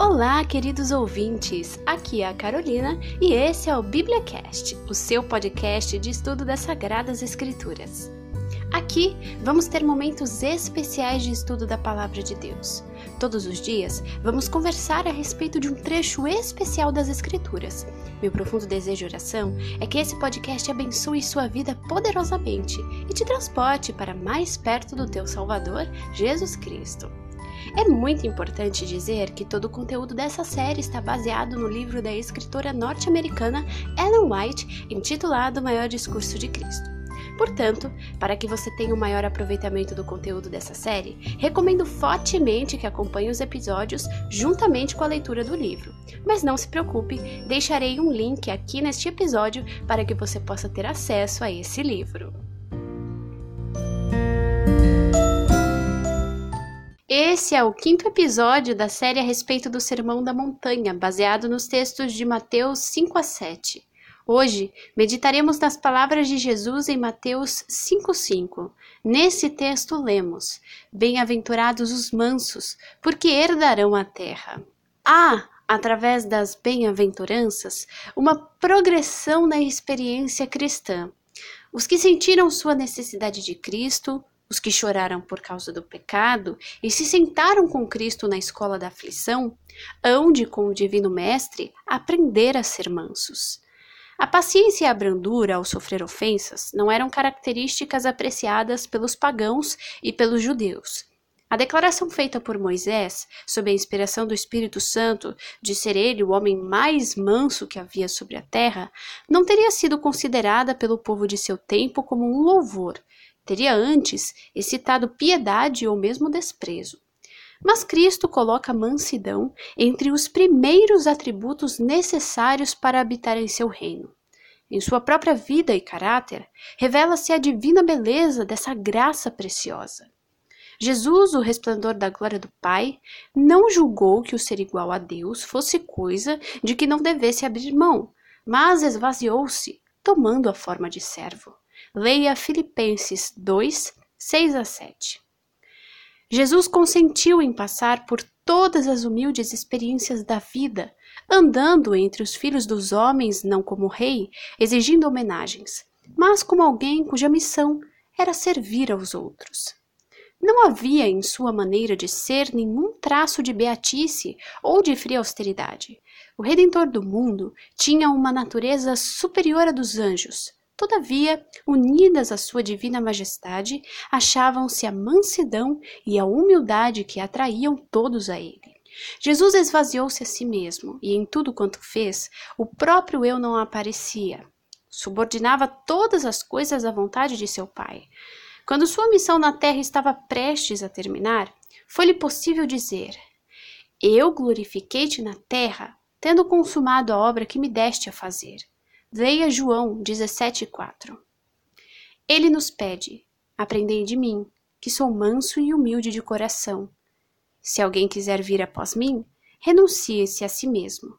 Olá, queridos ouvintes! Aqui é a Carolina e esse é o BíbliaCast, o seu podcast de estudo das Sagradas Escrituras. Aqui vamos ter momentos especiais de estudo da Palavra de Deus. Todos os dias vamos conversar a respeito de um trecho especial das Escrituras. Meu profundo desejo e oração é que esse podcast abençoe sua vida poderosamente e te transporte para mais perto do teu Salvador, Jesus Cristo. É muito importante dizer que todo o conteúdo dessa série está baseado no livro da escritora norte-americana Ellen White, intitulado O Maior Discurso de Cristo. Portanto, para que você tenha um maior aproveitamento do conteúdo dessa série, recomendo fortemente que acompanhe os episódios juntamente com a leitura do livro. Mas não se preocupe, deixarei um link aqui neste episódio para que você possa ter acesso a esse livro. Esse é o quinto episódio da série a respeito do Sermão da Montanha, baseado nos textos de Mateus 5 a 7. Hoje meditaremos nas palavras de Jesus em Mateus 5,5. Nesse texto lemos: Bem-aventurados os mansos, porque herdarão a terra. Há, através das bem-aventuranças, uma progressão na experiência cristã. Os que sentiram sua necessidade de Cristo, os que choraram por causa do pecado e se sentaram com Cristo na escola da aflição, hão de, com o Divino Mestre, aprender a ser mansos. A paciência e a brandura ao sofrer ofensas não eram características apreciadas pelos pagãos e pelos judeus. A declaração feita por Moisés, sob a inspiração do Espírito Santo, de ser ele o homem mais manso que havia sobre a terra, não teria sido considerada pelo povo de seu tempo como um louvor. Teria antes excitado piedade ou mesmo desprezo. Mas Cristo coloca mansidão entre os primeiros atributos necessários para habitar em seu reino. Em sua própria vida e caráter, revela-se a divina beleza dessa graça preciosa. Jesus, o resplendor da glória do Pai, não julgou que o ser igual a Deus fosse coisa de que não devesse abrir mão, mas esvaziou-se, tomando a forma de servo. Leia Filipenses 2, 6 a 7. Jesus consentiu em passar por todas as humildes experiências da vida, andando entre os filhos dos homens não como rei, exigindo homenagens, mas como alguém cuja missão era servir aos outros. Não havia em sua maneira de ser nenhum traço de beatice ou de fria austeridade. O Redentor do mundo tinha uma natureza superior à dos anjos, Todavia, unidas à sua divina majestade, achavam-se a mansidão e a humildade que atraíam todos a ele. Jesus esvaziou-se a si mesmo, e em tudo quanto fez, o próprio eu não aparecia. Subordinava todas as coisas à vontade de seu Pai. Quando sua missão na terra estava prestes a terminar, foi-lhe possível dizer: Eu glorifiquei-te na terra, tendo consumado a obra que me deste a fazer. Leia João 17,4. Ele nos pede: Aprendei de mim, que sou manso e humilde de coração. Se alguém quiser vir após mim, renuncie-se a si mesmo.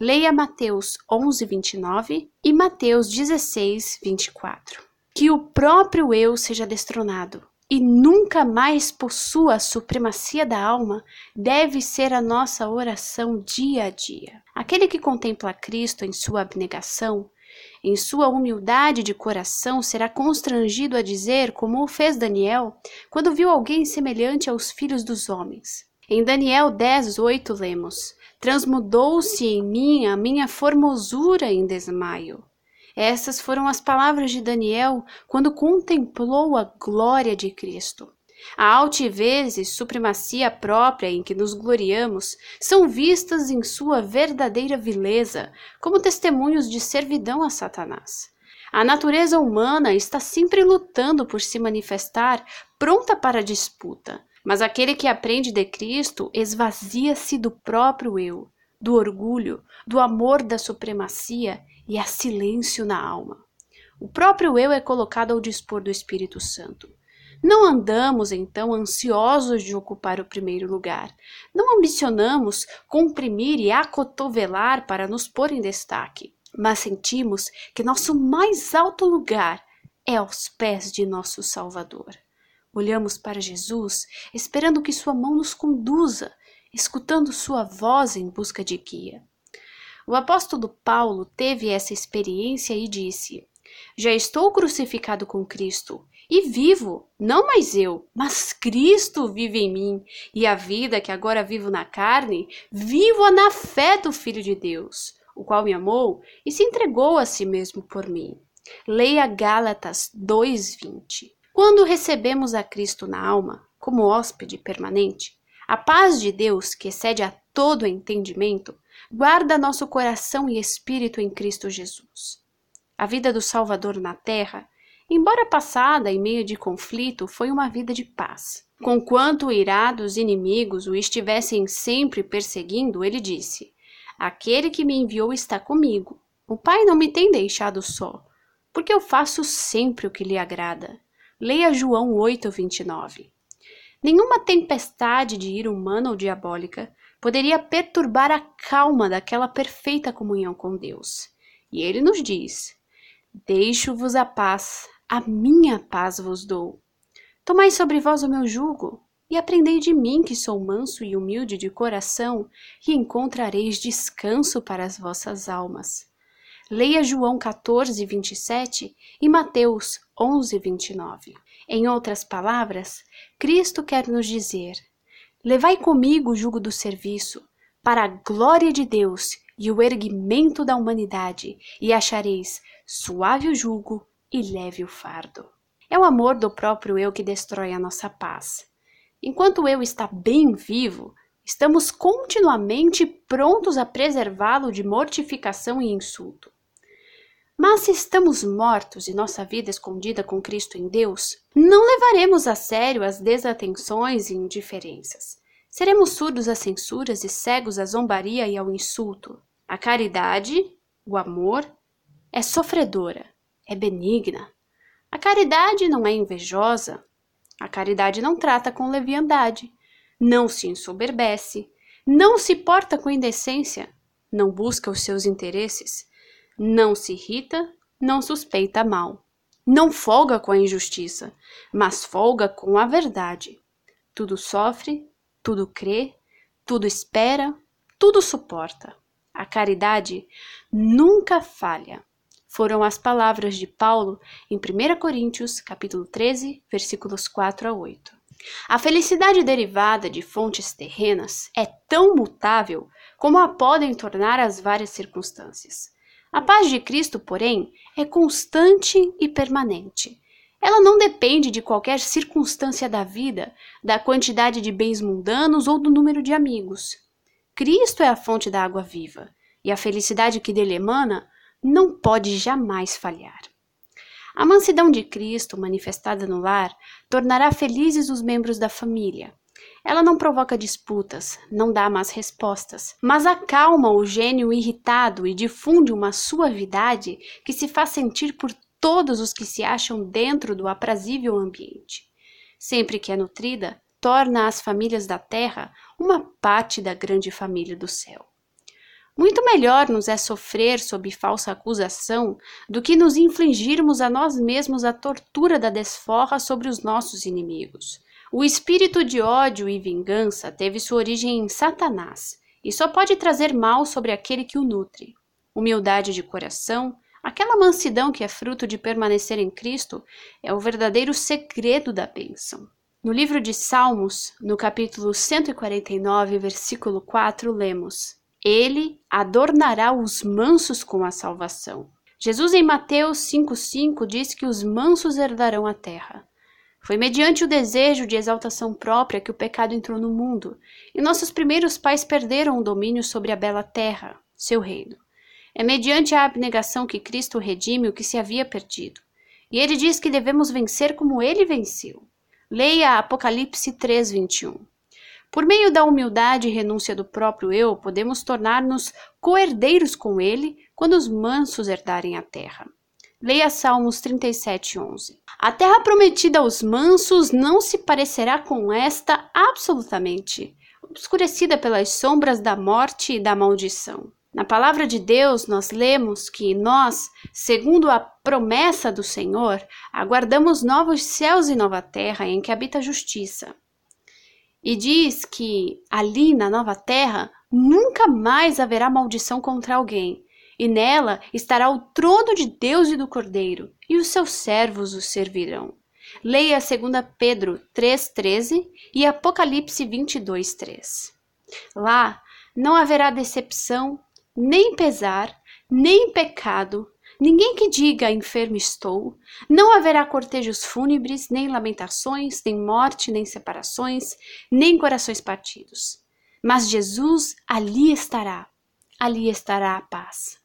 Leia Mateus 11, 29 e Mateus 16, 24. Que o próprio eu seja destronado e nunca mais possua a supremacia da alma deve ser a nossa oração dia a dia. Aquele que contempla Cristo em sua abnegação, em sua humildade de coração, será constrangido a dizer, como o fez Daniel, quando viu alguém semelhante aos filhos dos homens. Em Daniel 10, 8 lemos: Transmudou-se em mim a minha formosura em desmaio. Essas foram as palavras de Daniel quando contemplou a glória de Cristo. A altivez e supremacia própria em que nos gloriamos são vistas em sua verdadeira vileza, como testemunhos de servidão a Satanás. A natureza humana está sempre lutando por se manifestar, pronta para a disputa, mas aquele que aprende de Cristo esvazia-se do próprio eu, do orgulho, do amor da supremacia e há silêncio na alma. O próprio eu é colocado ao dispor do Espírito Santo. Não andamos, então, ansiosos de ocupar o primeiro lugar. Não ambicionamos comprimir e acotovelar para nos pôr em destaque, mas sentimos que nosso mais alto lugar é aos pés de nosso Salvador. Olhamos para Jesus, esperando que Sua mão nos conduza escutando sua voz em busca de guia. O apóstolo Paulo teve essa experiência e disse: Já estou crucificado com Cristo e vivo, não mais eu, mas Cristo vive em mim, e a vida que agora vivo na carne, vivo-a na fé do Filho de Deus, o qual me amou e se entregou a si mesmo por mim. Leia Gálatas 2:20. Quando recebemos a Cristo na alma, como hóspede permanente, a paz de Deus, que excede a todo entendimento, guarda nosso coração e espírito em Cristo Jesus. A vida do Salvador na terra, embora passada em meio de conflito, foi uma vida de paz. Conquanto irados inimigos o estivessem sempre perseguindo, ele disse: Aquele que me enviou está comigo. O Pai não me tem deixado só, porque eu faço sempre o que lhe agrada. Leia João 8, 29. Nenhuma tempestade de ira humana ou diabólica poderia perturbar a calma daquela perfeita comunhão com Deus. E ele nos diz: Deixo-vos a paz, a minha paz vos dou. Tomai sobre vós o meu jugo, e aprendei de mim, que sou manso e humilde de coração, e encontrareis descanso para as vossas almas. Leia João 14, 27 e Mateus 11, 29. Em outras palavras, Cristo quer nos dizer: Levai comigo o jugo do serviço, para a glória de Deus e o erguimento da humanidade, e achareis suave o jugo e leve o fardo. É o amor do próprio eu que destrói a nossa paz. Enquanto o eu está bem vivo, estamos continuamente prontos a preservá-lo de mortificação e insulto. Mas se estamos mortos e nossa vida escondida com Cristo em Deus, não levaremos a sério as desatenções e indiferenças. Seremos surdos às censuras e cegos à zombaria e ao insulto. A caridade, o amor, é sofredora, é benigna. A caridade não é invejosa. A caridade não trata com leviandade, não se ensoberbece, não se porta com indecência, não busca os seus interesses não se irrita, não suspeita mal. Não folga com a injustiça, mas folga com a verdade. Tudo sofre, tudo crê, tudo espera, tudo suporta. A caridade nunca falha. Foram as palavras de Paulo em 1 Coríntios, capítulo 13, versículos 4 a 8. A felicidade derivada de fontes terrenas é tão mutável como a podem tornar as várias circunstâncias. A paz de Cristo, porém, é constante e permanente. Ela não depende de qualquer circunstância da vida, da quantidade de bens mundanos ou do número de amigos. Cristo é a fonte da água viva, e a felicidade que dele emana não pode jamais falhar. A mansidão de Cristo, manifestada no lar, tornará felizes os membros da família, ela não provoca disputas, não dá más respostas, mas acalma o gênio irritado e difunde uma suavidade que se faz sentir por todos os que se acham dentro do aprazível ambiente. Sempre que é nutrida, torna as famílias da terra uma parte da grande família do céu. Muito melhor nos é sofrer sob falsa acusação do que nos infligirmos a nós mesmos a tortura da desforra sobre os nossos inimigos. O espírito de ódio e vingança teve sua origem em Satanás e só pode trazer mal sobre aquele que o nutre. Humildade de coração, aquela mansidão que é fruto de permanecer em Cristo, é o verdadeiro segredo da bênção. No livro de Salmos, no capítulo 149, versículo 4, lemos: Ele adornará os mansos com a salvação. Jesus em Mateus 5,5 diz que os mansos herdarão a terra. Foi mediante o desejo de exaltação própria que o pecado entrou no mundo, e nossos primeiros pais perderam o domínio sobre a bela terra, seu reino. É mediante a abnegação que Cristo redime o que se havia perdido. E ele diz que devemos vencer como ele venceu. Leia Apocalipse 3:21. Por meio da humildade e renúncia do próprio eu, podemos tornar-nos coerdeiros com ele quando os mansos herdarem a terra. Leia Salmos 37:11. A terra prometida aos mansos não se parecerá com esta absolutamente, obscurecida pelas sombras da morte e da maldição. Na palavra de Deus, nós lemos que nós, segundo a promessa do Senhor, aguardamos novos céus e nova terra em que habita a justiça. E diz que ali na nova terra nunca mais haverá maldição contra alguém, e nela estará o trono de Deus e do Cordeiro, e os seus servos o servirão. Leia 2 Pedro 3,13 e Apocalipse 22,3. Lá não haverá decepção, nem pesar, nem pecado, ninguém que diga enfermo estou, não haverá cortejos fúnebres, nem lamentações, nem morte, nem separações, nem corações partidos. Mas Jesus ali estará, ali estará a paz.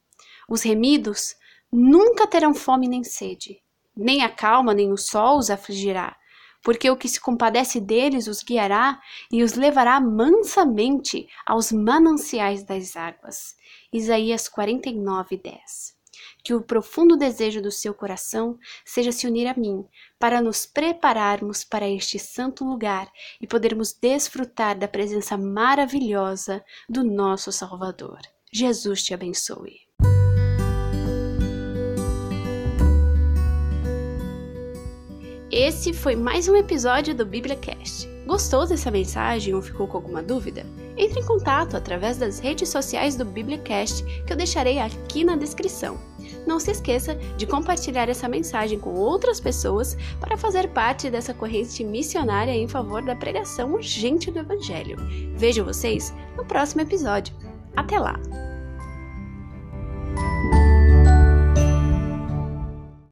Os remidos nunca terão fome nem sede, nem a calma nem o sol os afligirá, porque o que se compadece deles os guiará e os levará mansamente aos mananciais das águas. Isaías 49, 10. Que o profundo desejo do seu coração seja se unir a mim, para nos prepararmos para este santo lugar e podermos desfrutar da presença maravilhosa do nosso Salvador. Jesus te abençoe. Esse foi mais um episódio do BíbliaCast. Gostou dessa mensagem ou ficou com alguma dúvida? Entre em contato através das redes sociais do BíbliaCast que eu deixarei aqui na descrição. Não se esqueça de compartilhar essa mensagem com outras pessoas para fazer parte dessa corrente missionária em favor da pregação urgente do Evangelho. Vejo vocês no próximo episódio. Até lá!